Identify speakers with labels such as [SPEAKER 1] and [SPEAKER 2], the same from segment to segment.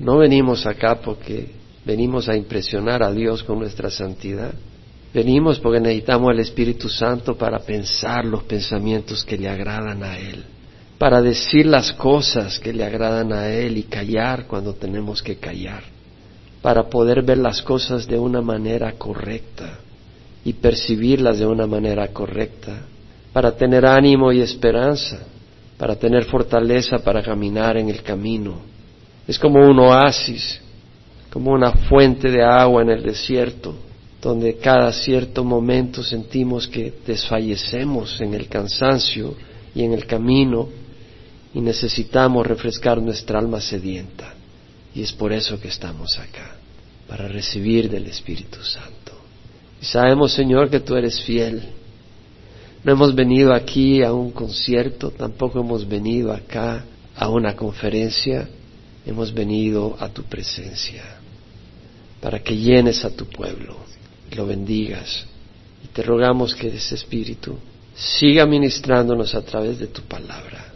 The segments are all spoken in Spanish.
[SPEAKER 1] No venimos acá porque venimos a impresionar a Dios con nuestra santidad. Venimos porque necesitamos al Espíritu Santo para pensar los pensamientos que le agradan a Él, para decir las cosas que le agradan a Él y callar cuando tenemos que callar, para poder ver las cosas de una manera correcta y percibirlas de una manera correcta, para tener ánimo y esperanza, para tener fortaleza para caminar en el camino. Es como un oasis, como una fuente de agua en el desierto donde cada cierto momento sentimos que desfallecemos en el cansancio y en el camino y necesitamos refrescar nuestra alma sedienta. Y es por eso que estamos acá, para recibir del Espíritu Santo. Y sabemos, Señor, que tú eres fiel. No hemos venido aquí a un concierto, tampoco hemos venido acá a una conferencia, hemos venido a tu presencia, para que llenes a tu pueblo lo bendigas. Y te rogamos que ese Espíritu siga ministrándonos a través de tu palabra.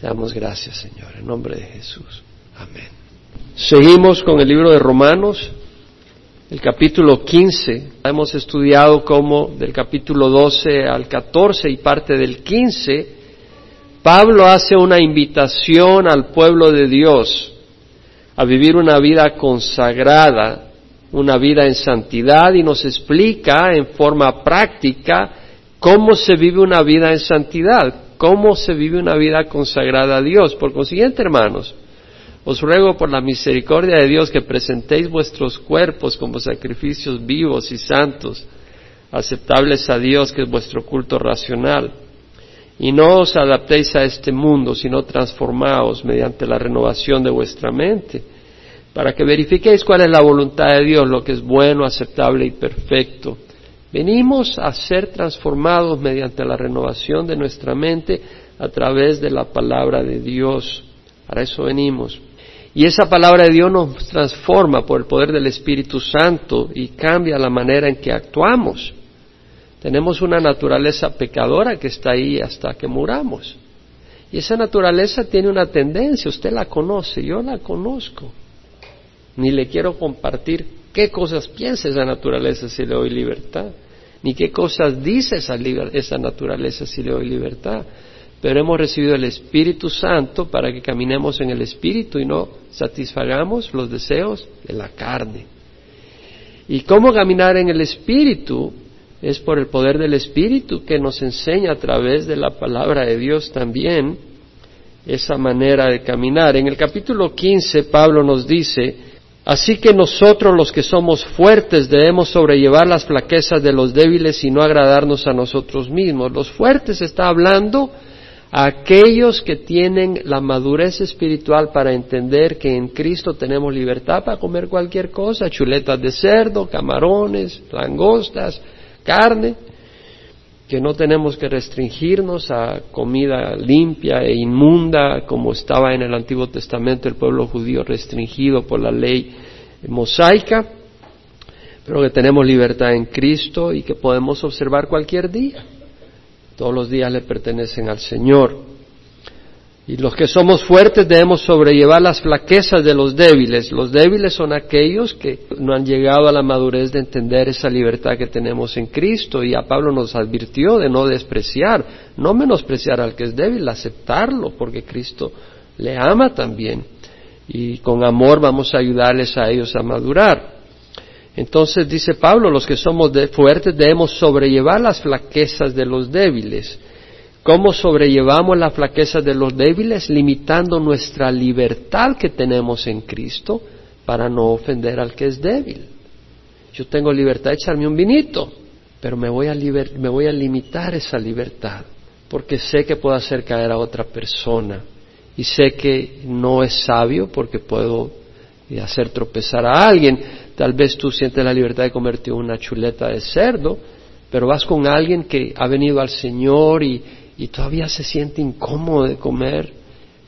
[SPEAKER 1] Te damos gracias, Señor, en nombre de Jesús. Amén. Seguimos con el libro de Romanos, el capítulo 15. Hemos estudiado cómo del capítulo 12 al 14 y parte del 15, Pablo hace una invitación al pueblo de Dios a vivir una vida consagrada una vida en santidad y nos explica en forma práctica cómo se vive una vida en santidad, cómo se vive una vida consagrada a Dios. Por consiguiente, hermanos, os ruego por la misericordia de Dios que presentéis vuestros cuerpos como sacrificios vivos y santos, aceptables a Dios, que es vuestro culto racional. Y no os adaptéis a este mundo, sino transformaos mediante la renovación de vuestra mente para que verifiquéis cuál es la voluntad de Dios, lo que es bueno, aceptable y perfecto. Venimos a ser transformados mediante la renovación de nuestra mente a través de la palabra de Dios. Para eso venimos. Y esa palabra de Dios nos transforma por el poder del Espíritu Santo y cambia la manera en que actuamos. Tenemos una naturaleza pecadora que está ahí hasta que muramos. Y esa naturaleza tiene una tendencia, usted la conoce, yo la conozco ni le quiero compartir qué cosas piensa esa naturaleza si le doy libertad, ni qué cosas dice esa, esa naturaleza si le doy libertad. Pero hemos recibido el Espíritu Santo para que caminemos en el Espíritu y no satisfagamos los deseos de la carne. ¿Y cómo caminar en el Espíritu? Es por el poder del Espíritu que nos enseña a través de la palabra de Dios también esa manera de caminar. En el capítulo 15 Pablo nos dice, Así que nosotros los que somos fuertes debemos sobrellevar las flaquezas de los débiles y no agradarnos a nosotros mismos. Los fuertes está hablando a aquellos que tienen la madurez espiritual para entender que en Cristo tenemos libertad para comer cualquier cosa, chuletas de cerdo, camarones, langostas, carne, que no tenemos que restringirnos a comida limpia e inmunda como estaba en el Antiguo Testamento el pueblo judío restringido por la ley mosaica, pero que tenemos libertad en Cristo y que podemos observar cualquier día. Todos los días le pertenecen al Señor. Y los que somos fuertes debemos sobrellevar las flaquezas de los débiles. Los débiles son aquellos que no han llegado a la madurez de entender esa libertad que tenemos en Cristo. Y a Pablo nos advirtió de no despreciar, no menospreciar al que es débil, aceptarlo, porque Cristo le ama también. Y con amor vamos a ayudarles a ellos a madurar. Entonces dice Pablo, los que somos fuertes debemos sobrellevar las flaquezas de los débiles ¿Cómo sobrellevamos la flaqueza de los débiles? Limitando nuestra libertad que tenemos en Cristo para no ofender al que es débil. Yo tengo libertad de echarme un vinito, pero me voy a, me voy a limitar esa libertad porque sé que puedo hacer caer a otra persona y sé que no es sabio porque puedo hacer tropezar a alguien. Tal vez tú sientes la libertad de comerte una chuleta de cerdo, pero vas con alguien que ha venido al Señor y, y todavía se siente incómodo de comer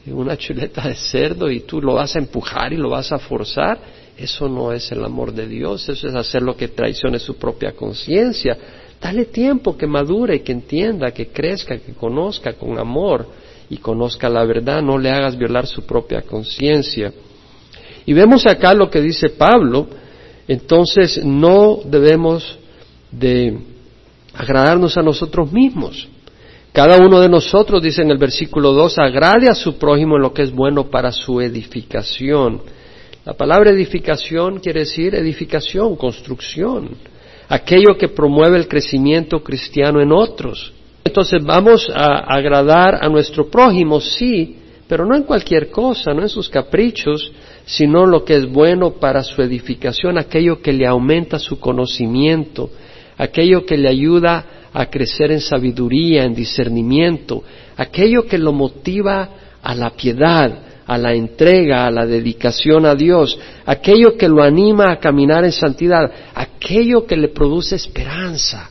[SPEAKER 1] una chuleta de cerdo y tú lo vas a empujar y lo vas a forzar, eso no es el amor de Dios, eso es hacer lo que traicione su propia conciencia. Dale tiempo que madure, que entienda, que crezca, que conozca con amor y conozca la verdad, no le hagas violar su propia conciencia. Y vemos acá lo que dice Pablo, entonces no debemos de agradarnos a nosotros mismos. Cada uno de nosotros, dice en el versículo 2, agrade a su prójimo en lo que es bueno para su edificación. La palabra edificación quiere decir edificación, construcción, aquello que promueve el crecimiento cristiano en otros. Entonces vamos a agradar a nuestro prójimo, sí, pero no en cualquier cosa, no en sus caprichos, sino lo que es bueno para su edificación, aquello que le aumenta su conocimiento, aquello que le ayuda a crecer en sabiduría, en discernimiento, aquello que lo motiva a la piedad, a la entrega, a la dedicación a Dios, aquello que lo anima a caminar en santidad, aquello que le produce esperanza,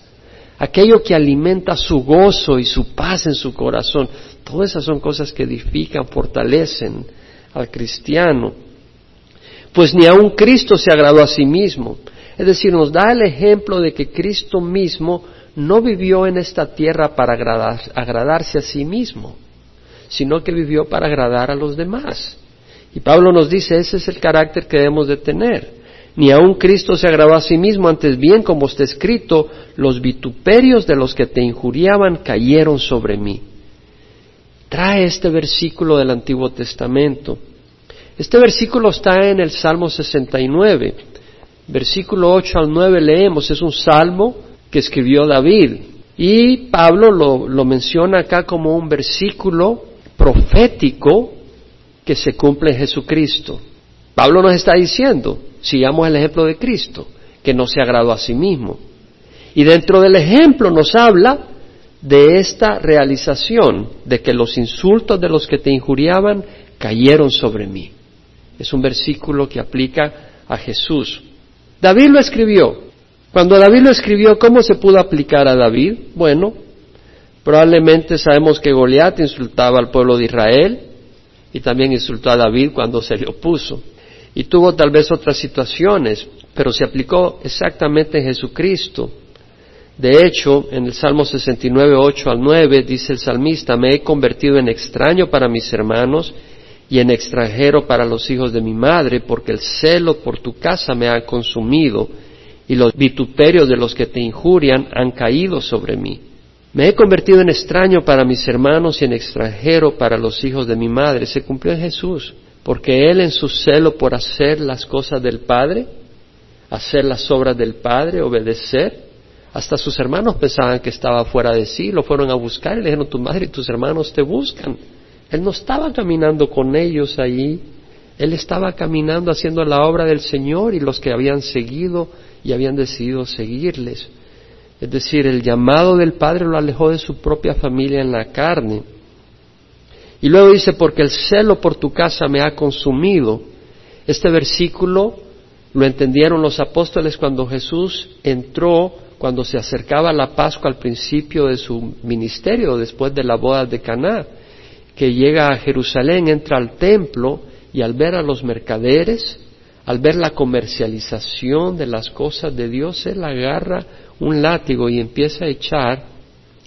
[SPEAKER 1] aquello que alimenta su gozo y su paz en su corazón. Todas esas son cosas que edifican, fortalecen al cristiano. Pues ni aun Cristo se agradó a sí mismo. Es decir, nos da el ejemplo de que Cristo mismo no vivió en esta tierra para agradarse a sí mismo, sino que vivió para agradar a los demás. Y Pablo nos dice, ese es el carácter que debemos de tener. Ni aun Cristo se agradó a sí mismo, antes bien, como está escrito, los vituperios de los que te injuriaban cayeron sobre mí. Trae este versículo del Antiguo Testamento. Este versículo está en el Salmo 69. Versículo 8 al 9 leemos, es un salmo que escribió David. Y Pablo lo, lo menciona acá como un versículo profético que se cumple en Jesucristo. Pablo nos está diciendo, sigamos el ejemplo de Cristo, que no se agradó a sí mismo. Y dentro del ejemplo nos habla de esta realización, de que los insultos de los que te injuriaban cayeron sobre mí. Es un versículo que aplica a Jesús. David lo escribió. Cuando David lo escribió, ¿cómo se pudo aplicar a David? Bueno, probablemente sabemos que Goliat insultaba al pueblo de Israel y también insultó a David cuando se le opuso. Y tuvo tal vez otras situaciones, pero se aplicó exactamente en Jesucristo. De hecho, en el Salmo 69, 8 al 9, dice el salmista, me he convertido en extraño para mis hermanos y en extranjero para los hijos de mi madre, porque el celo por tu casa me ha consumido y los vituperios de los que te injurian han caído sobre mí. Me he convertido en extraño para mis hermanos y en extranjero para los hijos de mi madre. Se cumplió en Jesús, porque Él en su celo por hacer las cosas del Padre, hacer las obras del Padre, obedecer, hasta sus hermanos pensaban que estaba fuera de sí, lo fueron a buscar y le dijeron, tu madre y tus hermanos te buscan. Él no estaba caminando con ellos allí, él estaba caminando haciendo la obra del Señor y los que habían seguido y habían decidido seguirles. Es decir, el llamado del Padre lo alejó de su propia familia en la carne. Y luego dice, porque el celo por tu casa me ha consumido. Este versículo lo entendieron los apóstoles cuando Jesús entró cuando se acercaba la Pascua al principio de su ministerio, después de la boda de Caná, que llega a Jerusalén, entra al templo y al ver a los mercaderes, al ver la comercialización de las cosas de Dios, él agarra un látigo y empieza a echar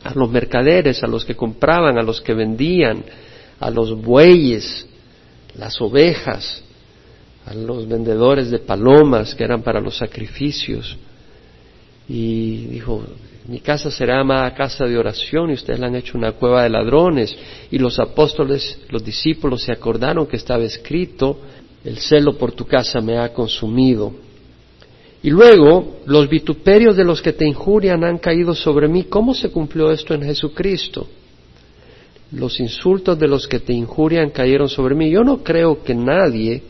[SPEAKER 1] a los mercaderes, a los que compraban, a los que vendían, a los bueyes, las ovejas, a los vendedores de palomas que eran para los sacrificios, y dijo, mi casa será llamada casa de oración y ustedes la han hecho una cueva de ladrones. Y los apóstoles, los discípulos se acordaron que estaba escrito, el celo por tu casa me ha consumido. Y luego, los vituperios de los que te injurian han caído sobre mí. ¿Cómo se cumplió esto en Jesucristo? Los insultos de los que te injurian cayeron sobre mí. Yo no creo que nadie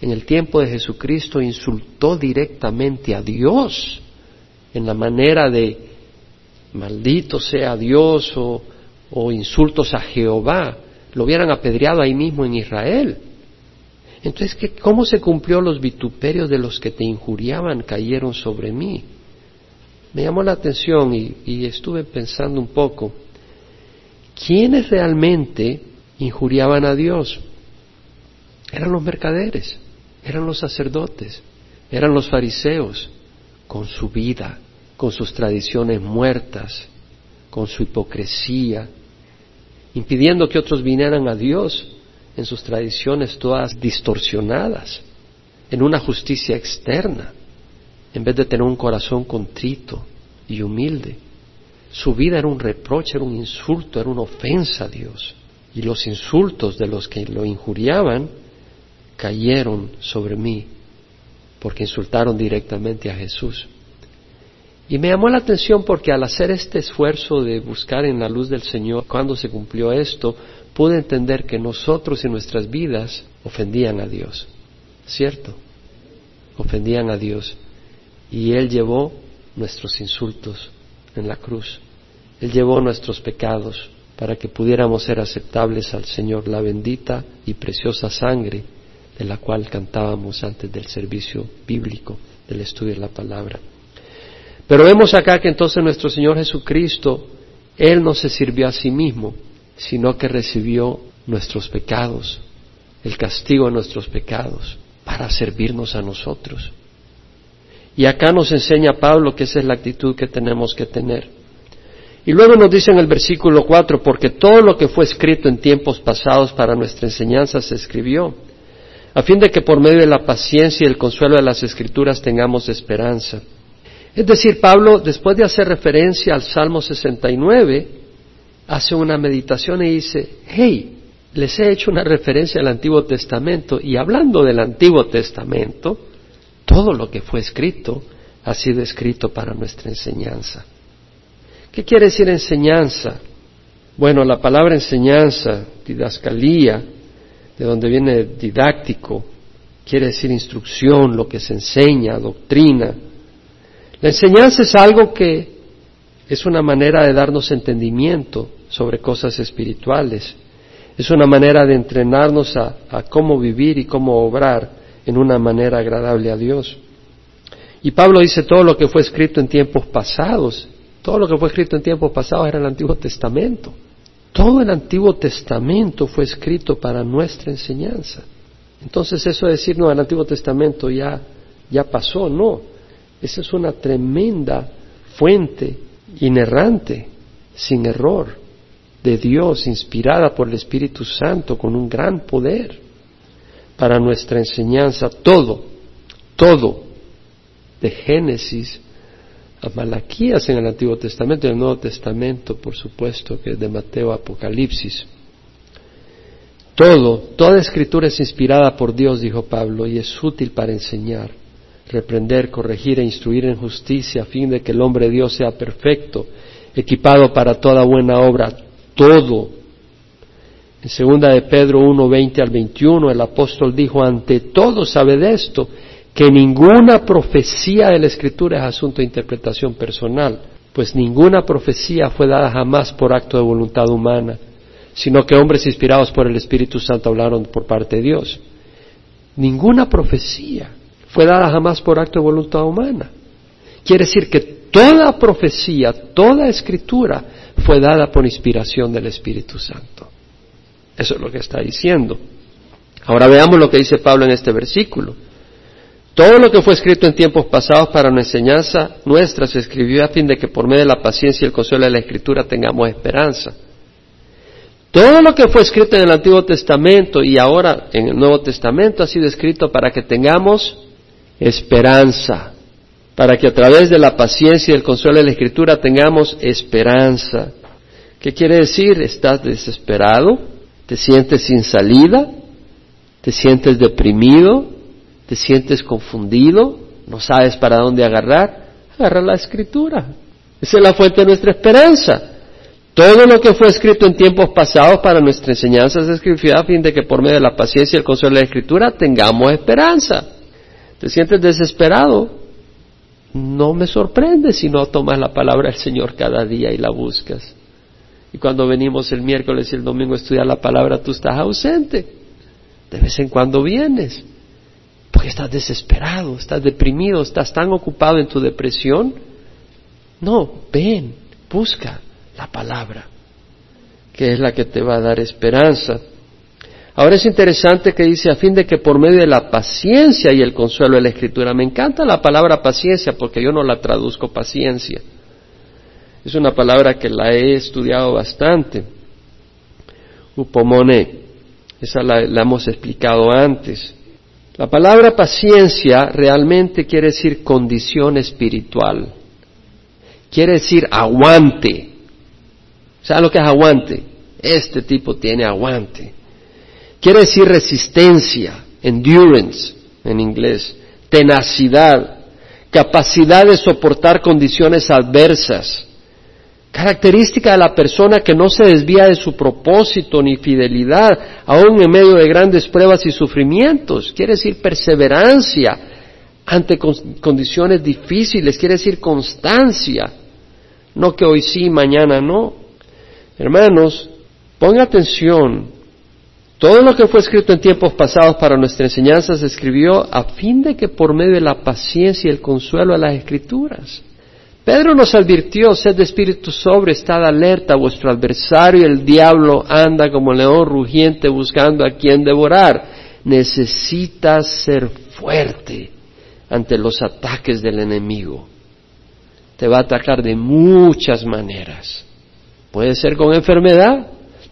[SPEAKER 1] en el tiempo de Jesucristo insultó directamente a Dios en la manera de maldito sea Dios o, insultos a Jehová, lo hubieran apedreado ahí mismo en Israel. Entonces, ¿cómo se cumplió los vituperios de los que te injuriaban cayeron sobre mí? Me llamó la atención y, y estuve pensando un poco, ¿quiénes realmente injuriaban a Dios? Eran los mercaderes, eran los sacerdotes, eran los fariseos, con su vida, con sus tradiciones muertas, con su hipocresía, impidiendo que otros vinieran a Dios en sus tradiciones todas distorsionadas. en una justicia externa, en vez de tener un corazón contrito y humilde. Su vida era un reproche, era un insulto, era una ofensa a Dios. Y los insultos de los que lo injuriaban cayeron sobre mí, porque insultaron directamente a Jesús. Y me llamó la atención porque al hacer este esfuerzo de buscar en la luz del Señor cuando se cumplió esto, pude entender que nosotros en nuestras vidas ofendían a Dios. ¿Cierto? Ofendían a Dios. Y Él llevó nuestros insultos en la cruz. Él llevó nuestros pecados para que pudiéramos ser aceptables al Señor, la bendita y preciosa sangre de la cual cantábamos antes del servicio bíblico, del estudio de la palabra. Pero vemos acá que entonces nuestro Señor Jesucristo, Él no se sirvió a sí mismo, sino que recibió nuestros pecados, el castigo de nuestros pecados, para servirnos a nosotros. Y acá nos enseña Pablo que esa es la actitud que tenemos que tener. Y luego nos dice en el versículo 4, porque todo lo que fue escrito en tiempos pasados para nuestra enseñanza se escribió, a fin de que por medio de la paciencia y el consuelo de las escrituras tengamos esperanza. Es decir, Pablo, después de hacer referencia al Salmo 69, hace una meditación y dice, hey, les he hecho una referencia al Antiguo Testamento y hablando del Antiguo Testamento, todo lo que fue escrito ha sido escrito para nuestra enseñanza. ¿Qué quiere decir enseñanza? Bueno, la palabra enseñanza, didascalía, de donde viene didáctico, quiere decir instrucción, lo que se enseña, doctrina. La enseñanza es algo que es una manera de darnos entendimiento sobre cosas espirituales. Es una manera de entrenarnos a, cómo vivir y cómo obrar en una manera agradable a Dios. Y Pablo dice todo lo que fue escrito en tiempos pasados. Todo lo que fue escrito en tiempos pasados era el Antiguo Testamento. Todo el Antiguo Testamento fue escrito para nuestra enseñanza. Entonces eso de decir, no, el Antiguo Testamento ya, ya pasó, no. Esa es una tremenda fuente inerrante, sin error, de Dios, inspirada por el Espíritu Santo, con un gran poder para nuestra enseñanza. Todo, todo, de Génesis a Malaquías en el Antiguo Testamento y el Nuevo Testamento, por supuesto, que es de Mateo Apocalipsis. Todo, toda escritura es inspirada por Dios, dijo Pablo, y es útil para enseñar, reprender, corregir e instruir en justicia a fin de que el hombre de Dios sea perfecto, equipado para toda buena obra, todo. En segunda de Pedro 1, 20 al 21, el apóstol dijo, ante todo sabe de esto, que ninguna profecía de la Escritura es asunto de interpretación personal, pues ninguna profecía fue dada jamás por acto de voluntad humana, sino que hombres inspirados por el Espíritu Santo hablaron por parte de Dios. Ninguna profecía fue dada jamás por acto de voluntad humana. Quiere decir que toda profecía, toda escritura fue dada por inspiración del Espíritu Santo. Eso es lo que está diciendo. Ahora veamos lo que dice Pablo en este versículo. Todo lo que fue escrito en tiempos pasados para una enseñanza nuestra se escribió a fin de que por medio de la paciencia y el consuelo de la Escritura tengamos esperanza. Todo lo que fue escrito en el Antiguo Testamento y ahora en el Nuevo Testamento ha sido escrito para que tengamos esperanza, para que a través de la paciencia y el consuelo de la Escritura tengamos esperanza. ¿Qué quiere decir? ¿Estás desesperado? ¿Te sientes sin salida? ¿Te sientes deprimido? ¿Te sientes confundido? ¿No sabes para dónde agarrar? Agarra la Escritura. Esa es la fuente de nuestra esperanza. Todo lo que fue escrito en tiempos pasados para nuestra enseñanza se escribió a fin de que por medio de la paciencia y el consuelo de la Escritura tengamos esperanza te sientes desesperado, no me sorprende si no tomas la palabra del Señor cada día y la buscas. Y cuando venimos el miércoles y el domingo a estudiar la palabra, tú estás ausente. De vez en cuando vienes. Porque estás desesperado, estás deprimido, estás tan ocupado en tu depresión. No, ven, busca la palabra, que es la que te va a dar esperanza. Ahora es interesante que dice a fin de que por medio de la paciencia y el consuelo de la escritura, me encanta la palabra paciencia porque yo no la traduzco paciencia. Es una palabra que la he estudiado bastante. Upomone, esa la, hemos explicado antes. La palabra paciencia realmente quiere decir condición espiritual. Quiere decir aguante. ¿Sabe lo que es aguante? Este tipo tiene aguante. Quiere decir resistencia, endurance en inglés, tenacidad, capacidad de soportar condiciones adversas. Característica de la persona que no se desvía de su propósito ni fidelidad, aun en medio de grandes pruebas y sufrimientos. Quiere decir perseverancia ante condiciones difíciles, quiere decir constancia. No que hoy sí, mañana no. Hermanos, ponga atención. Todo lo que fue escrito en tiempos pasados para nuestra enseñanza se escribió a fin de que por medio de la paciencia y el consuelo de las escrituras Pedro nos advirtió, sed de espíritu sobre, estad alerta, vuestro adversario el diablo anda como león rugiente buscando a quien devorar. Necesitas ser fuerte ante los ataques del enemigo. Te va a atacar de muchas maneras. Puede ser con enfermedad.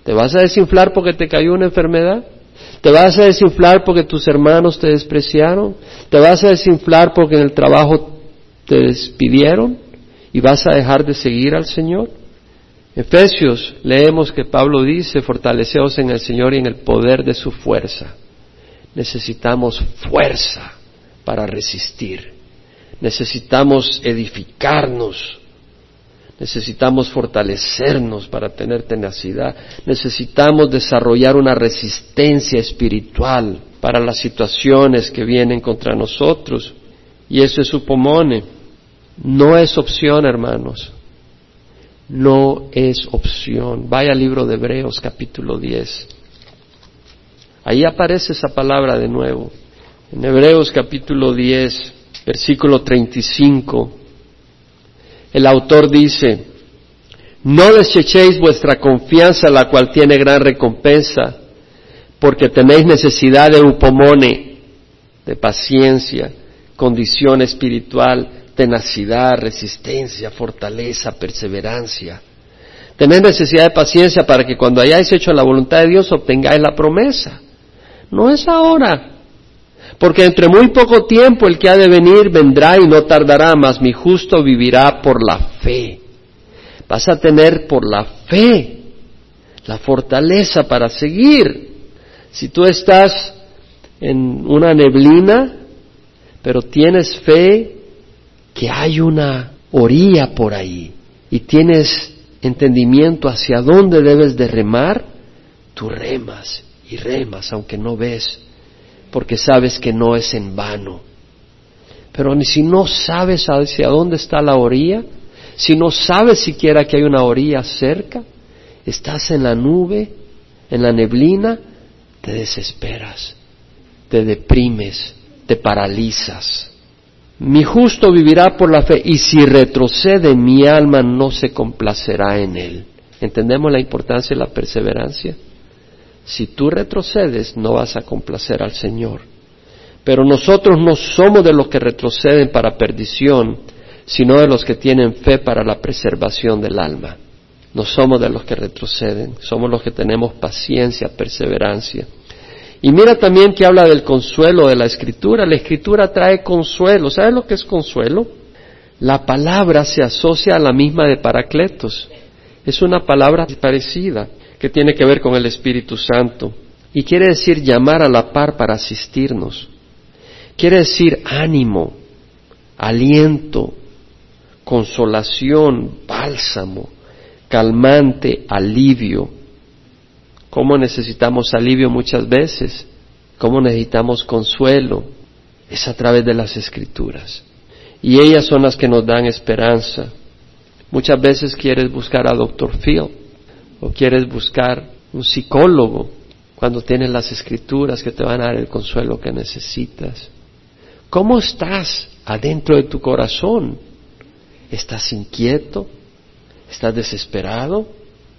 [SPEAKER 1] ¿Te vas a desinflar porque te cayó una enfermedad? ¿Te vas a desinflar porque tus hermanos te despreciaron? ¿Te vas a desinflar porque en el trabajo te despidieron? y vas a dejar de seguir al Señor? Efesios leemos que Pablo dice, fortaleceos en el Señor y en el poder de su fuerza. Necesitamos fuerza para resistir. Necesitamos edificarnos. Necesitamos fortalecernos para tener tenacidad. Necesitamos desarrollar una resistencia espiritual para las situaciones que vienen contra nosotros. Y eso es supomone no es opción, hermanos. No es opción. Vaya al libro de Hebreos capítulo 10. Ahí aparece esa palabra de nuevo. En Hebreos capítulo 10, versículo 35, el autor dice, no desechéis vuestra confianza, la cual tiene gran recompensa, porque tenéis necesidad de upomone, de paciencia, condición espiritual, tenacidad, resistencia, fortaleza, perseverancia. Tener necesidad de paciencia para que cuando hayáis hecho la voluntad de Dios obtengáis la promesa. No es ahora. Porque entre muy poco tiempo el que ha de venir vendrá y no tardará, mas mi justo vivirá por la fe. Vas a tener por la fe la fortaleza para seguir. Si tú estás en una neblina, pero tienes fe que hay una orilla por ahí y tienes entendimiento hacia dónde debes de remar, tú remas y remas aunque no ves, porque sabes que no es en vano. Pero si no sabes hacia dónde está la orilla, si no sabes siquiera que hay una orilla cerca, estás en la nube, en la neblina, te desesperas, te deprimes, te paralizas. Mi justo vivirá por la fe y si retrocede mi alma no se complacerá en él. ¿Entendemos la importancia de la perseverancia? Si tú retrocedes no vas a complacer al Señor. Pero nosotros no somos de los que retroceden para perdición, sino de los que tienen fe para la preservación del alma. No somos de los que retroceden, somos los que tenemos paciencia, perseverancia. Y mira también que habla del consuelo de la escritura. La escritura trae consuelo. ¿Sabes lo que es consuelo? La palabra se asocia a la misma de Paracletos. Es una palabra parecida que tiene que ver con el Espíritu Santo. Y quiere decir llamar a la par para asistirnos. Quiere decir ánimo, aliento, consolación, bálsamo, calmante, alivio, cómo necesitamos alivio muchas veces, cómo necesitamos consuelo, es a través de las escrituras. Y ellas son las que nos dan esperanza. Muchas veces quieres buscar a Dr. Phil o quieres buscar un psicólogo cuando tienes las escrituras que te van a dar el consuelo que necesitas. ¿Cómo estás adentro de tu corazón? ¿Estás inquieto? ¿Estás desesperado?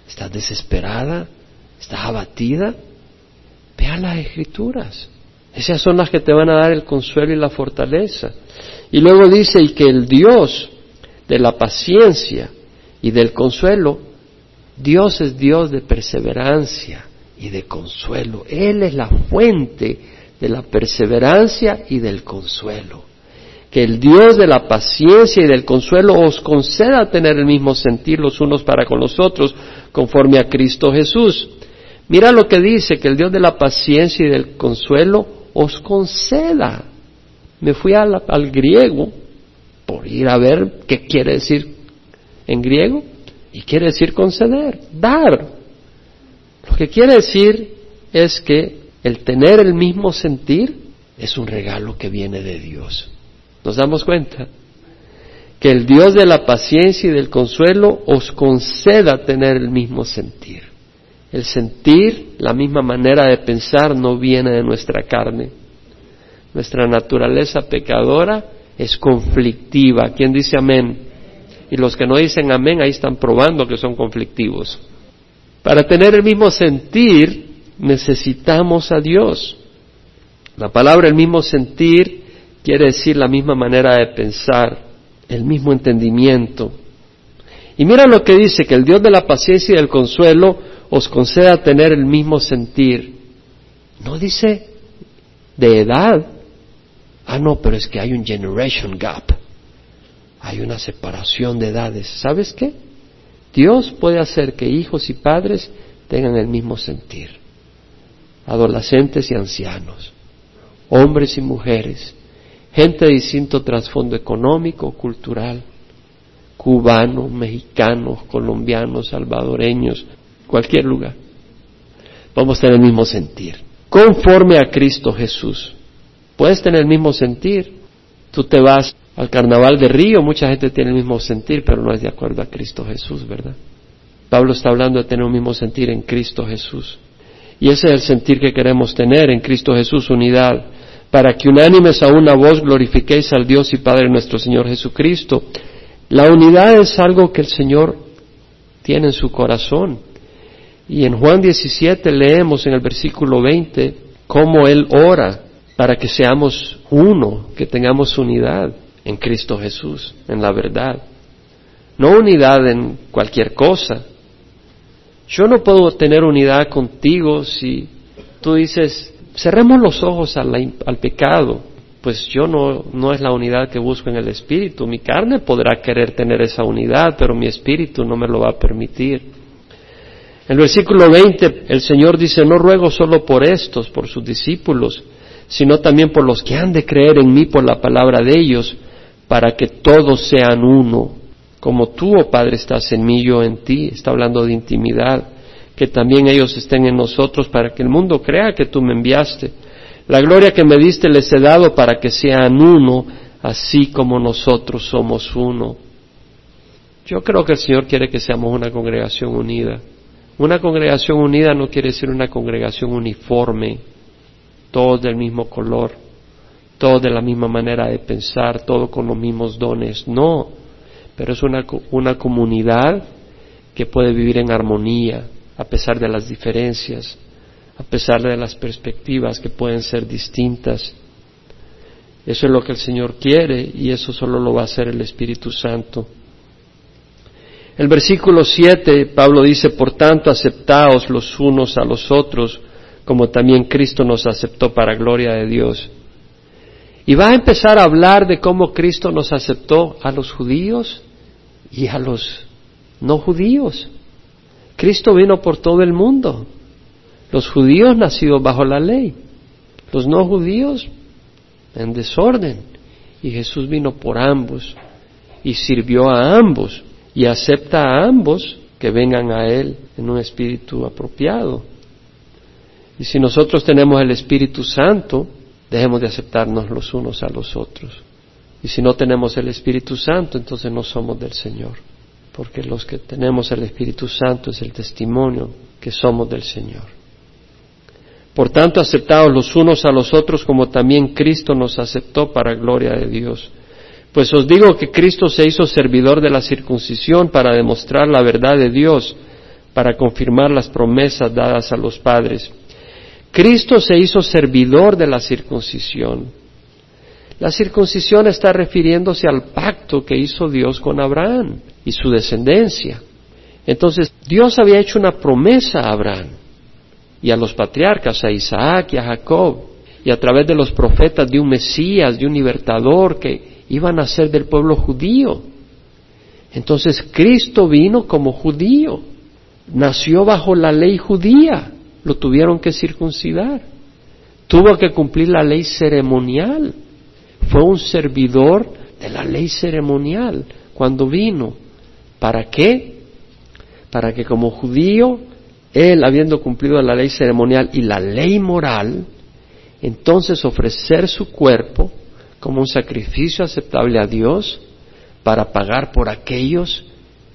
[SPEAKER 1] ¿Estás desesperada? ¿Estás abatida? Vea las escrituras. Esas son las que te van a dar el consuelo y la fortaleza. Y luego dice, y que el Dios de la paciencia y del consuelo, Dios es Dios de perseverancia y de consuelo. Él es la fuente de la perseverancia y del consuelo. Que el Dios de la paciencia y del consuelo os conceda tener el mismo sentir los unos para con los otros, conforme a Cristo Jesús. Mira lo que dice, que el Dios de la paciencia y del consuelo os conceda. Me fui al, griego por ir a ver qué quiere decir en griego y quiere decir conceder, dar. Lo que quiere decir es que el tener el mismo sentir es un regalo que viene de Dios. ¿Nos damos cuenta? Que el Dios de la paciencia y del consuelo os conceda tener el mismo sentir. El sentir, la misma manera de pensar, no viene de nuestra carne. Nuestra naturaleza pecadora es conflictiva. ¿Quién dice amén? Y los que no dicen amén ahí están probando que son conflictivos. Para tener el mismo sentir necesitamos a Dios. La palabra el mismo sentir quiere decir la misma manera de pensar, el mismo entendimiento. Y mira lo que dice, que el Dios de la paciencia y del consuelo os conceda tener el mismo sentir. No dice de edad. Ah, no, pero es que hay un generation gap. Hay una separación de edades. ¿Sabes qué? Dios puede hacer que hijos y padres tengan el mismo sentir. Adolescentes y ancianos, hombres y mujeres, gente de distinto trasfondo económico, cultural, cubanos, mexicanos, colombianos, salvadoreños, cualquier lugar. Vamos a tener el mismo sentir, conforme a Cristo Jesús. Puedes tener el mismo sentir. Tú te vas al carnaval de Río, mucha gente tiene el mismo sentir, pero no es de acuerdo a Cristo Jesús, ¿verdad? Pablo está hablando de tener un mismo sentir en Cristo Jesús. Y ese es el sentir que queremos tener en Cristo Jesús, unidad para que unánimes a una voz glorifiquéis al Dios y Padre nuestro Señor Jesucristo. La unidad es algo que el Señor tiene en su corazón. Y en Juan 17 leemos en el versículo 20 cómo Él ora para que seamos uno, que tengamos unidad en Cristo Jesús, en la verdad. No unidad en cualquier cosa. Yo no puedo tener unidad contigo si tú dices, cerremos los ojos al, pecado, pues yo no, no es la unidad que busco en el espíritu. Mi carne podrá querer tener esa unidad, pero mi espíritu no me lo va a permitir. En el versículo 20 el Señor dice, no ruego solo por estos, por sus discípulos, sino también por los que han de creer en mí por la palabra de ellos, para que todos sean uno, como tú, oh Padre, estás en mí, yo en ti. Está hablando de intimidad que también ellos estén en nosotros para que el mundo crea que tú me enviaste. La gloria que me diste les he dado para que sean uno, así como nosotros somos uno. Yo creo que el Señor quiere que seamos una congregación unida. Una congregación unida no quiere decir una congregación uniforme, todos del mismo color, todos de la misma manera de pensar, todos con los mismos dones. No, pero es una, una comunidad que puede vivir en armonía, a pesar de las diferencias, a pesar de las perspectivas que pueden ser distintas. Eso es lo que el Señor quiere y eso solo lo va a hacer el Espíritu Santo. El versículo 7, Pablo dice, por tanto, aceptaos los unos a los otros, como también Cristo nos aceptó para gloria de Dios. Y va a empezar a hablar de cómo Cristo nos aceptó a los judíos y a los no judíos. Cristo vino por todo el mundo. Los judíos nacidos bajo la ley, los no judíos en desorden. Y Jesús vino por ambos y sirvió a ambos y acepta a ambos que vengan a Él en un espíritu apropiado. Y si nosotros tenemos el Espíritu Santo, dejemos de aceptarnos los unos a los otros. Y si no tenemos el Espíritu Santo, entonces no somos del Señor porque los que tenemos el Espíritu Santo es el testimonio que somos del Señor. Por tanto, aceptados los unos a los otros como también Cristo nos aceptó para gloria de Dios. Pues os digo que Cristo se hizo servidor de la circuncisión para demostrar la verdad de Dios, para confirmar las promesas dadas a los padres. Cristo se hizo servidor de la circuncisión. La circuncisión está refiriéndose al pacto que hizo Dios con Abraham y su descendencia. Entonces, Dios había hecho una promesa a Abraham y a los patriarcas, a Isaac y a Jacob. y a través de los profetas de un Mesías, de un libertador que iban a ser del pueblo judío. Entonces Cristo vino como judío, nació bajo la ley judía, lo tuvieron que circuncidar, tuvo que cumplir la ley ceremonial, fue un servidor de la ley ceremonial cuando vino. ¿Para qué? Para que como judío, él habiendo cumplido la ley ceremonial y la ley moral, entonces ofrecer su cuerpo como un sacrificio aceptable a Dios para pagar por aquellos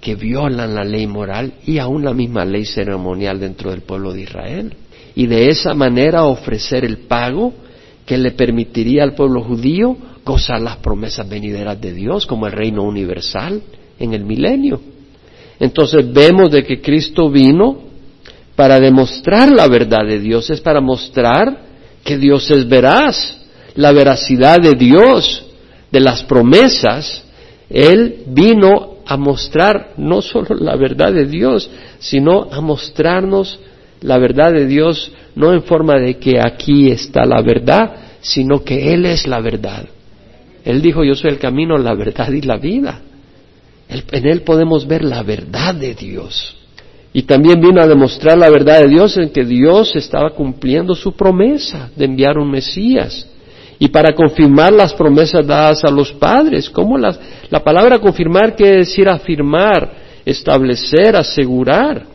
[SPEAKER 1] que violan la ley moral y aún la misma ley ceremonial dentro del pueblo de Israel. Y de esa manera ofrecer el pago que le permitiría al pueblo judío gozar las promesas venideras de Dios como el reino universal en el milenio. Entonces vemos de que Cristo vino para demostrar la verdad de Dios, es para mostrar que Dios es veraz, la veracidad de Dios, de las promesas, Él vino a mostrar no solo la verdad de Dios, sino a mostrarnos la verdad de Dios no en forma de que aquí está la verdad, sino que Él es la verdad. Él dijo, yo soy el camino, la verdad y la vida. En Él podemos ver la verdad de Dios. Y también vino a demostrar la verdad de Dios en que Dios estaba cumpliendo su promesa de enviar un Mesías. Y para confirmar las promesas dadas a los padres, ¿cómo las, la palabra confirmar quiere decir afirmar, establecer, asegurar?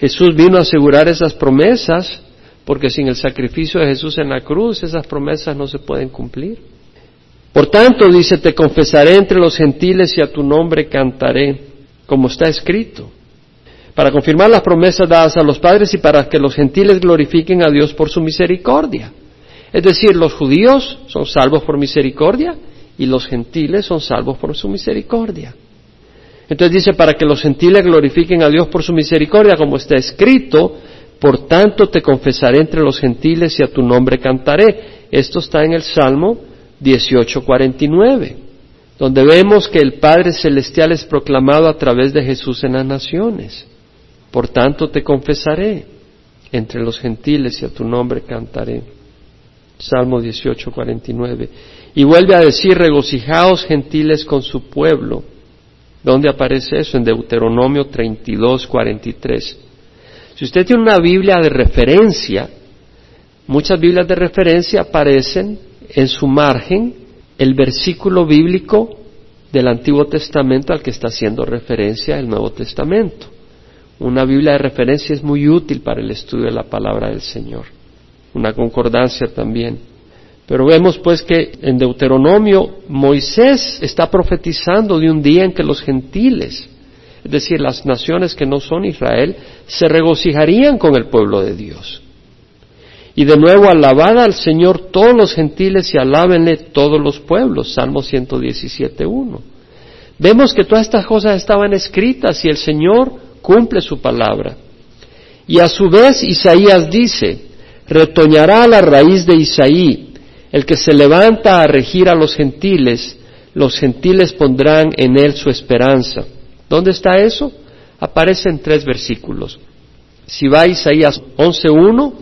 [SPEAKER 1] Jesús vino a asegurar esas promesas porque sin el sacrificio de Jesús en la cruz esas promesas no se pueden cumplir. Por tanto, dice, te confesaré entre los gentiles y a tu nombre cantaré, como está escrito, para confirmar las promesas dadas a los padres y para que los gentiles glorifiquen a Dios por su misericordia. Es decir, los judíos son salvos por misericordia y los gentiles son salvos por su misericordia. Entonces dice, para que los gentiles glorifiquen a Dios por su misericordia, como está escrito, por tanto te confesaré entre los gentiles y a tu nombre cantaré. Esto está en el Salmo 18:49, donde vemos que el Padre Celestial es proclamado a través de Jesús en las naciones. Por tanto te confesaré entre los gentiles y a tu nombre cantaré. Salmo 18:49. Y vuelve a decir, regocijaos gentiles con su pueblo. ¿Dónde aparece eso? En Deuteronomio 32:43. Si usted tiene una Biblia de referencia, muchas Biblias de referencia aparecen en su margen el versículo bíblico del Antiguo Testamento al que está haciendo referencia el Nuevo Testamento. Una Biblia de referencia es muy útil para el estudio de la palabra del Señor. Una concordancia también. Pero vemos pues que en Deuteronomio Moisés está profetizando de un día en que los gentiles, es decir, las naciones que no son Israel, se regocijarían con el pueblo de Dios. Y de nuevo, alabad al Señor todos los gentiles y alábenle todos los pueblos. Salmo 117.1. Vemos que todas estas cosas estaban escritas y el Señor cumple su palabra. Y a su vez Isaías dice, retoñará la raíz de Isaí, el que se levanta a regir a los gentiles, los gentiles pondrán en él su esperanza. ¿Dónde está eso? Aparece en tres versículos. Si va a Isaías 11.1,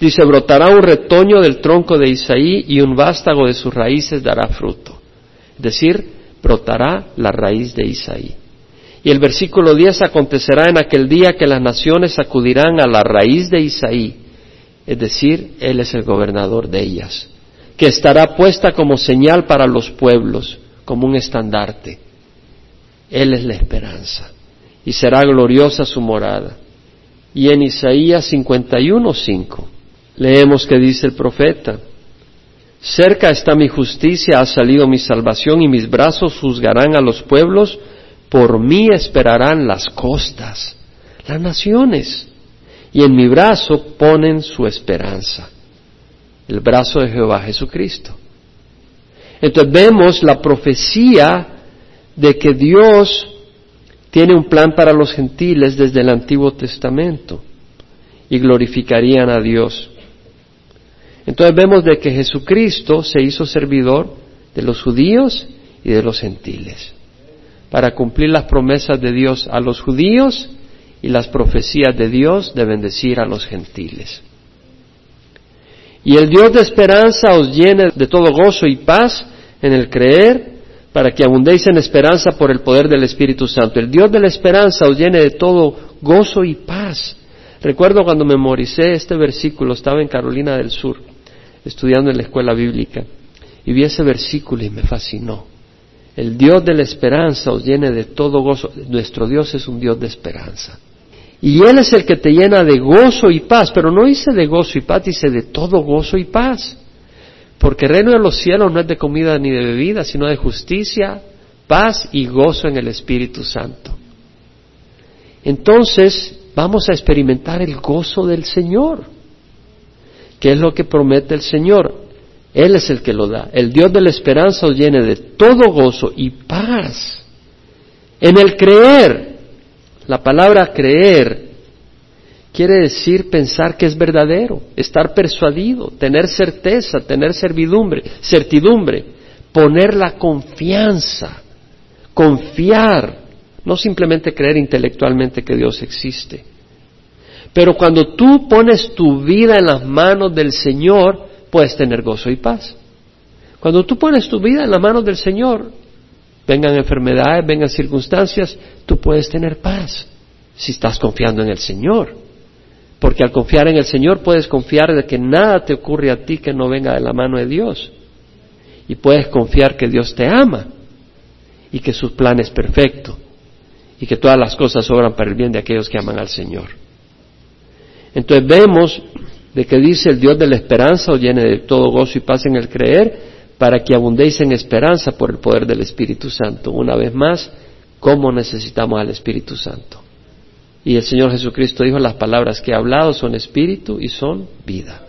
[SPEAKER 1] Dice, brotará un retoño del tronco de Isaí y un vástago de sus raíces dará fruto. Es decir, brotará la raíz de Isaí. Y el versículo 10 acontecerá en aquel día que las naciones acudirán a la raíz de Isaí, es decir, Él es el gobernador de ellas, que estará puesta como señal para los pueblos, como un estandarte. Él es la esperanza y será gloriosa su morada. Y en Isaías 51.5 Leemos que dice el profeta, cerca está mi justicia, ha salido mi salvación y mis brazos juzgarán a los pueblos, por mí esperarán las costas, las naciones, y en mi brazo ponen su esperanza, el brazo de Jehová Jesucristo. Entonces vemos la profecía de que Dios tiene un plan para los gentiles desde el Antiguo Testamento y glorificarían a Dios. Entonces vemos de que Jesucristo se hizo servidor de los judíos y de los gentiles, para cumplir las promesas de Dios a los judíos y las profecías de Dios de bendecir a los gentiles. Y el Dios de esperanza os llene de todo gozo y paz en el creer, para que abundéis en esperanza por el poder del Espíritu Santo. El Dios de la esperanza os llene de todo gozo y paz. Recuerdo cuando memoricé este versículo, estaba en Carolina del Sur, estudiando en la escuela bíblica, y vi ese versículo y me fascinó. El Dios de la esperanza os llene de todo gozo. Nuestro Dios es un Dios de esperanza. Y Él es el que te llena de gozo y paz, pero no dice de gozo y paz, dice de todo gozo y paz. Porque el reino de los cielos no es de comida ni de bebida, sino de justicia, paz y gozo en el Espíritu Santo. Entonces vamos a experimentar el gozo del Señor, que es lo que promete el Señor. Él es el que lo da. El Dios de la esperanza os llene de todo gozo y paz en el creer la palabra creer quiere decir pensar que es verdadero, estar persuadido, tener certeza, tener servidumbre, certidumbre, poner la confianza, confiar, no simplemente creer intelectualmente que Dios existe. Pero cuando tú pones tu vida en las manos del Señor, puedes tener gozo y paz. Cuando tú pones tu vida en las manos del Señor, vengan enfermedades, vengan circunstancias, tú puedes tener paz si estás confiando en el Señor. Porque al confiar en el Señor puedes confiar de que nada te ocurre a ti que no venga de la mano de Dios. Y puedes confiar que Dios te ama y que su plan es perfecto y que todas las cosas obran para el bien de aquellos que aman al Señor. Entonces vemos de que dice el Dios de la esperanza os llene de todo gozo y paz en el creer para que abundéis en esperanza por el poder del Espíritu Santo. Una vez más, ¿cómo necesitamos al Espíritu Santo? Y el Señor Jesucristo dijo, las palabras que he hablado son espíritu y son vida.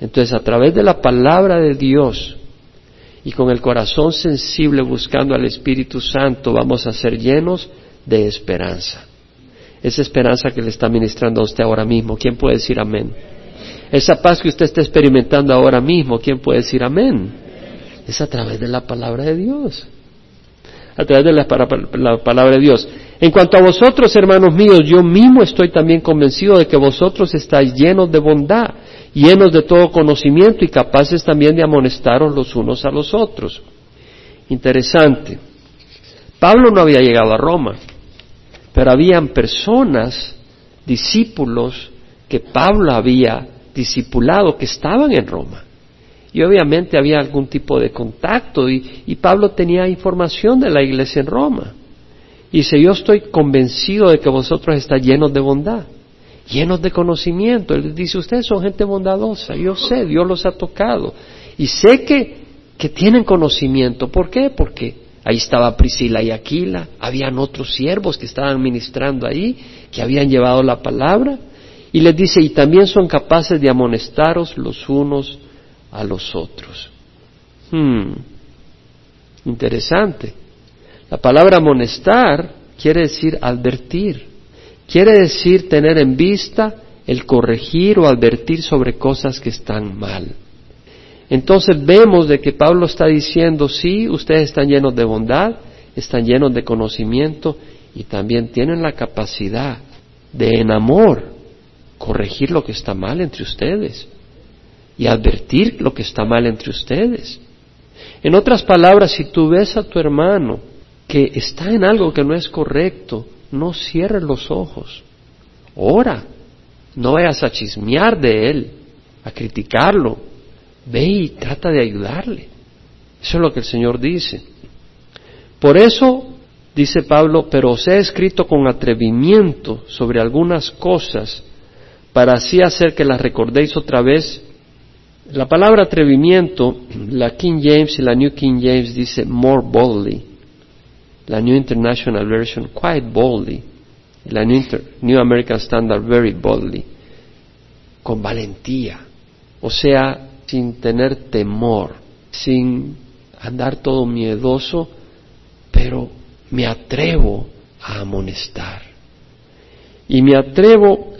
[SPEAKER 1] Entonces, a través de la palabra de Dios y con el corazón sensible buscando al Espíritu Santo, vamos a ser llenos de esperanza. Esa esperanza que le está ministrando a usted ahora mismo, ¿quién puede decir amén? Esa paz que usted está experimentando ahora mismo, ¿quién puede decir amén? Es a través de la palabra de Dios. A través de la, palabra de Dios. En cuanto a vosotros, hermanos míos, yo mismo estoy también convencido de que vosotros estáis llenos de bondad, llenos de todo conocimiento y capaces también de amonestaros los unos a los otros. Interesante. Pablo no había llegado a Roma, pero habían personas, discípulos, que Pablo había discipulado, que estaban en Roma. Y obviamente había algún tipo de contacto y, Pablo tenía información de la iglesia en Roma. Y dice, yo estoy convencido de que vosotros estáis llenos de bondad, llenos de conocimiento. Él dice, ustedes son gente bondadosa, yo sé, Dios los ha tocado. Y sé que, que tienen conocimiento. ¿Por qué? Porque ahí estaba Priscila y Aquila, habían otros siervos que estaban ministrando ahí, que habían llevado la palabra. Y les dice, y también son capaces de amonestaros los unos a los otros. Hmm. Interesante. La palabra amonestar quiere decir advertir, quiere decir tener en vista el corregir o advertir sobre cosas que están mal. Entonces vemos de que Pablo está diciendo, sí, ustedes están llenos de bondad, están llenos de conocimiento y también tienen la capacidad de en amor corregir lo que está mal entre ustedes y advertir lo que está mal entre ustedes. En otras palabras, si tú ves a tu hermano que está en algo que no es correcto, no cierres los ojos. Ora. No vayas a chismear de él, a criticarlo. Ve y trata de ayudarle. Eso es lo que el Señor dice. Por eso, dice Pablo, pero os he escrito con atrevimiento sobre algunas cosas para así hacer que las recordéis otra vez la palabra atrevimiento, la King James y la New King James dice more boldly. La New International Version quite boldly. La New, American Standard very boldly. Con valentía. O sea, sin tener temor, sin andar todo miedoso, pero me atrevo a amonestar. Y me atrevo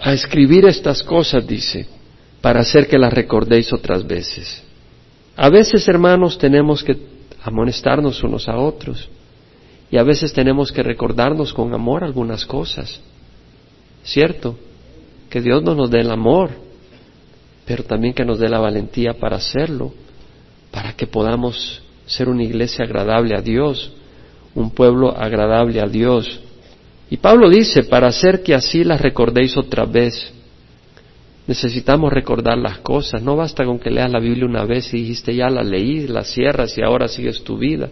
[SPEAKER 1] a escribir estas cosas, dice, para hacer que las recordéis otras veces. A veces, hermanos, tenemos que amonestarnos unos a otros y a veces tenemos que recordarnos con amor algunas cosas. ¿Cierto? Que Dios no nos dé el amor pero también que nos dé la valentía para hacerlo, para que podamos ser una iglesia agradable a Dios, un pueblo agradable a Dios. Y Pablo dice, para hacer que así las recordéis otra vez. Necesitamos recordar las cosas. No basta con que leas la Biblia una vez y dijiste ya la leí, la cierras y ahora sigues tu vida.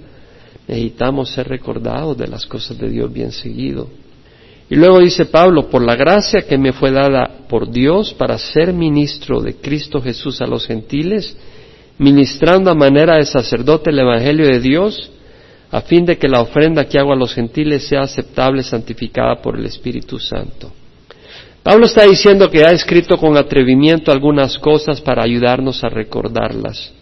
[SPEAKER 1] Necesitamos ser recordados de las cosas de Dios bien seguido. Y luego dice Pablo, por la gracia que me fue dada por Dios para ser ministro de Cristo Jesús a los gentiles, ministrando a manera de sacerdote el Evangelio de Dios, a fin de que la ofrenda que hago a los gentiles sea aceptable, santificada por el Espíritu Santo. Pablo está diciendo que ha escrito con atrevimiento algunas cosas para ayudarnos a recordarlas.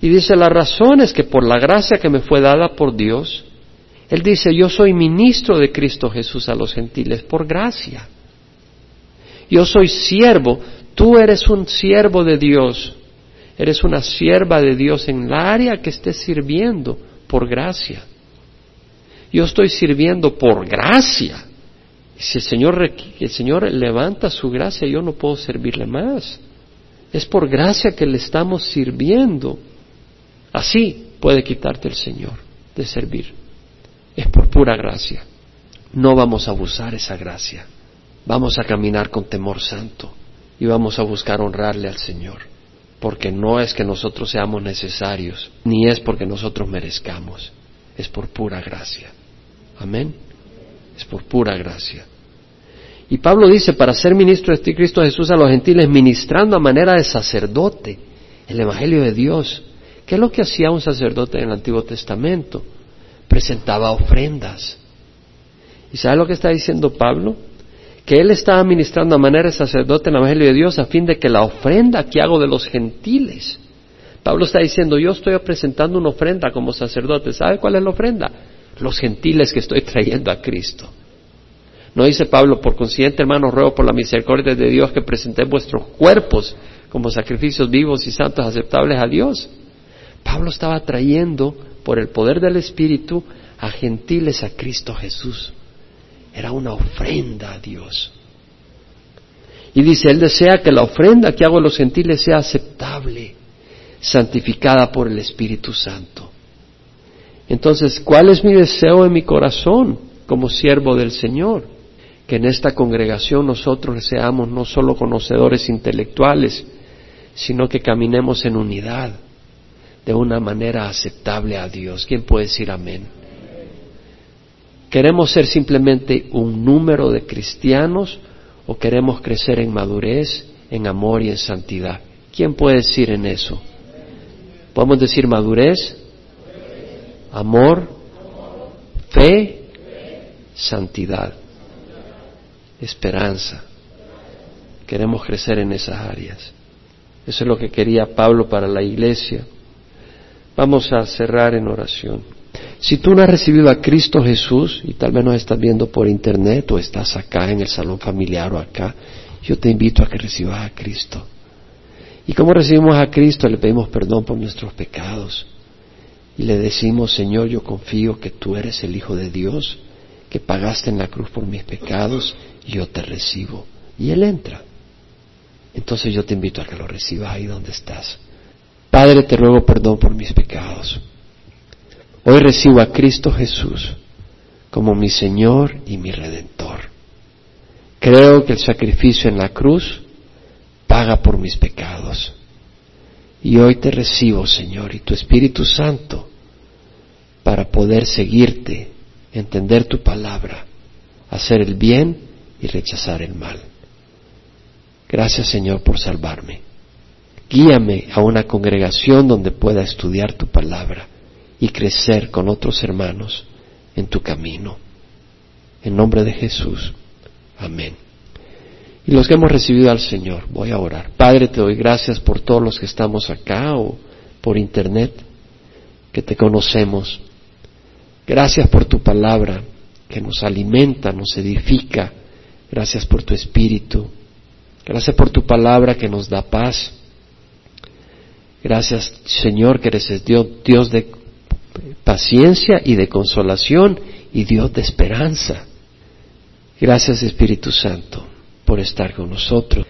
[SPEAKER 1] Y dice, la razón es que por la gracia que me fue dada por Dios, Él dice, yo soy ministro de Cristo Jesús a los gentiles por gracia. Yo soy siervo, tú eres un siervo de Dios, eres una sierva de Dios en la área que estés sirviendo por gracia. Yo estoy sirviendo por gracia. Si el Señor, el Señor levanta su gracia, yo no puedo servirle más. Es por gracia que le estamos sirviendo. Así puede quitarte el Señor de servir. Es por pura gracia. No vamos a abusar esa gracia. Vamos a caminar con temor santo y vamos a buscar honrarle al Señor porque no es que nosotros seamos necesarios, ni es porque nosotros merezcamos, es por pura gracia. Amén. Es por pura gracia. Y Pablo dice, para ser ministro de Cristo Jesús a los gentiles, ministrando a manera de sacerdote el Evangelio de Dios. ¿Qué es lo que hacía un sacerdote en el Antiguo Testamento? Presentaba ofrendas. ¿Y sabe lo que está diciendo Pablo? que él estaba ministrando a manera de sacerdote el Evangelio de Dios a fin de que la ofrenda que hago de los gentiles, Pablo está diciendo, yo estoy presentando una ofrenda como sacerdote, ¿sabe cuál es la ofrenda? Los gentiles que estoy trayendo a Cristo. No dice Pablo, por consiguiente, hermano, ruego por la misericordia de Dios que presenté vuestros cuerpos como sacrificios vivos y santos aceptables a Dios. Pablo estaba trayendo, por el poder del Espíritu, a gentiles a Cristo Jesús. Era una ofrenda a Dios. Y dice, Él desea que la ofrenda que hago a los gentiles sea aceptable, santificada por el Espíritu Santo. Entonces, ¿cuál es mi deseo en mi corazón como siervo del Señor? Que en esta congregación nosotros seamos no solo conocedores intelectuales, sino que caminemos en unidad de una manera aceptable a Dios. ¿Quién puede decir amén? ¿Queremos ser simplemente un número de cristianos o queremos crecer en madurez, en amor y en santidad? ¿Quién puede decir en eso? ¿Podemos decir madurez, amor, fe, santidad, esperanza? Queremos crecer en esas áreas. Eso es lo que quería Pablo para la iglesia. Vamos a cerrar en oración. Si tú no has recibido a Cristo Jesús y tal vez nos estás viendo por internet o estás acá en el salón familiar o acá, yo te invito a que recibas a Cristo. ¿Y cómo recibimos a Cristo? Le pedimos perdón por nuestros pecados y le decimos, Señor, yo confío que tú eres el Hijo de Dios, que pagaste en la cruz por mis pecados y yo te recibo. Y Él entra. Entonces yo te invito a que lo recibas ahí donde estás. Padre, te ruego perdón por mis pecados. Hoy recibo a Cristo Jesús como mi Señor y mi Redentor. Creo que el sacrificio en la cruz paga por mis pecados. Y hoy te recibo, Señor, y tu Espíritu Santo para poder seguirte, entender tu palabra, hacer el bien y rechazar el mal. Gracias, Señor, por salvarme. Guíame a una congregación donde pueda estudiar tu palabra y crecer con otros hermanos en tu camino. En nombre de Jesús. Amén. Y los que hemos recibido al Señor, voy a orar. Padre, te doy gracias por todos los que estamos acá o por internet, que te conocemos. Gracias por tu palabra que nos alimenta, nos edifica. Gracias por tu espíritu. Gracias por tu palabra que nos da paz. Gracias, Señor, que eres Dios, Dios de paciencia y de consolación y Dios de esperanza. Gracias Espíritu Santo por estar con nosotros.